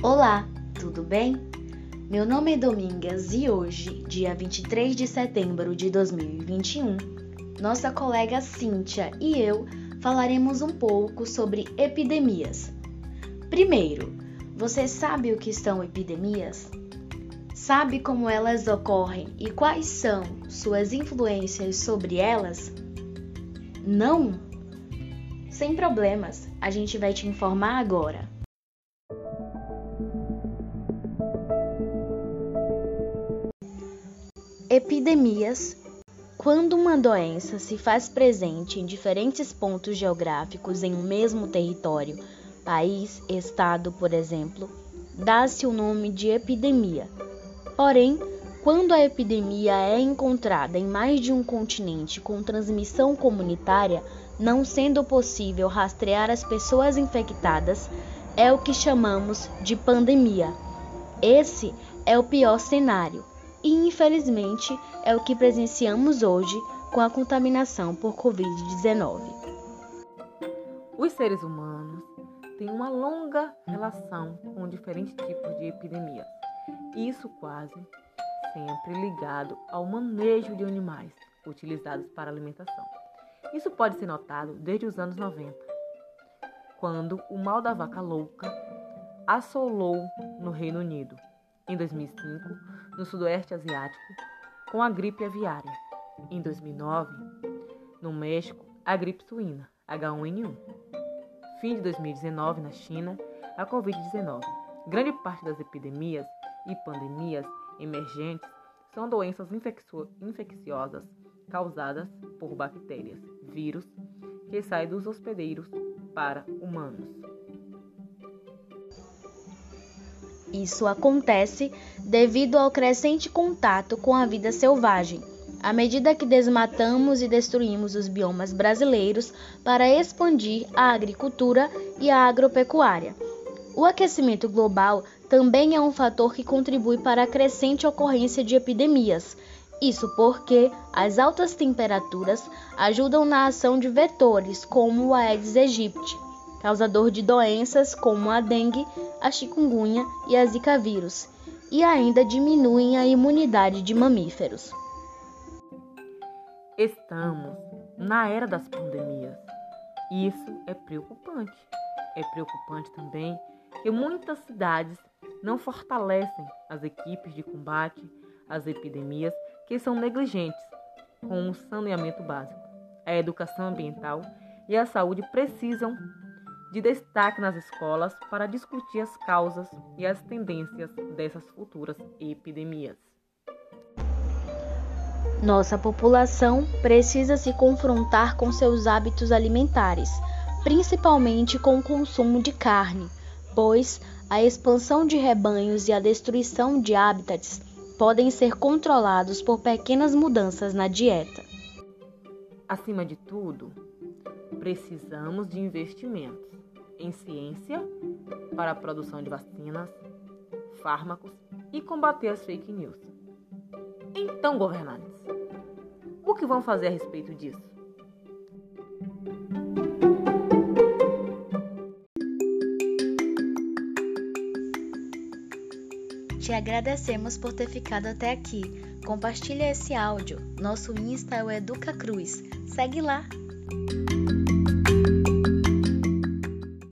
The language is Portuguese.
Olá, tudo bem? Meu nome é Domingas e hoje, dia 23 de setembro de 2021, nossa colega Cíntia e eu falaremos um pouco sobre epidemias. Primeiro, você sabe o que são epidemias? Sabe como elas ocorrem e quais são suas influências sobre elas? Não? Sem problemas, a gente vai te informar agora. Epidemias quando uma doença se faz presente em diferentes pontos geográficos em um mesmo território, país, estado, por exemplo, dá-se o nome de epidemia. Porém, quando a epidemia é encontrada em mais de um continente com transmissão comunitária, não sendo possível rastrear as pessoas infectadas, é o que chamamos de pandemia. Esse é o pior cenário e, infelizmente, é o que presenciamos hoje com a contaminação por Covid-19. Os seres humanos têm uma longa relação com diferentes tipos de epidemias, isso quase sempre ligado ao manejo de animais utilizados para alimentação. Isso pode ser notado desde os anos 90, quando o mal da vaca louca assolou no Reino Unido. Em 2005, no Sudoeste Asiático, com a gripe aviária. Em 2009, no México, a gripe suína, H1N1. Fim de 2019, na China, a Covid-19. Grande parte das epidemias e pandemias emergentes são doenças infecciosas causadas por bactérias, vírus, que saem dos hospedeiros para humanos. Isso acontece devido ao crescente contato com a vida selvagem, à medida que desmatamos e destruímos os biomas brasileiros para expandir a agricultura e a agropecuária. O aquecimento global também é um fator que contribui para a crescente ocorrência de epidemias. Isso porque as altas temperaturas ajudam na ação de vetores como o Aedes aegypti, causador de doenças como a dengue, a chikungunya e a zika vírus, e ainda diminuem a imunidade de mamíferos. Estamos na era das pandemias. Isso é preocupante. É preocupante também que muitas cidades não fortalecem as equipes de combate às epidemias que são negligentes com o saneamento básico. A educação ambiental e a saúde precisam de destaque nas escolas para discutir as causas e as tendências dessas futuras epidemias. Nossa população precisa se confrontar com seus hábitos alimentares, principalmente com o consumo de carne, pois a expansão de rebanhos e a destruição de hábitats podem ser controlados por pequenas mudanças na dieta. Acima de tudo, precisamos de investimentos em ciência para a produção de vacinas, fármacos e combater as fake news. Então, governantes, o que vão fazer a respeito disso? Te agradecemos por ter ficado até aqui. Compartilhe esse áudio. Nosso Insta é o Educa Cruz. Segue lá!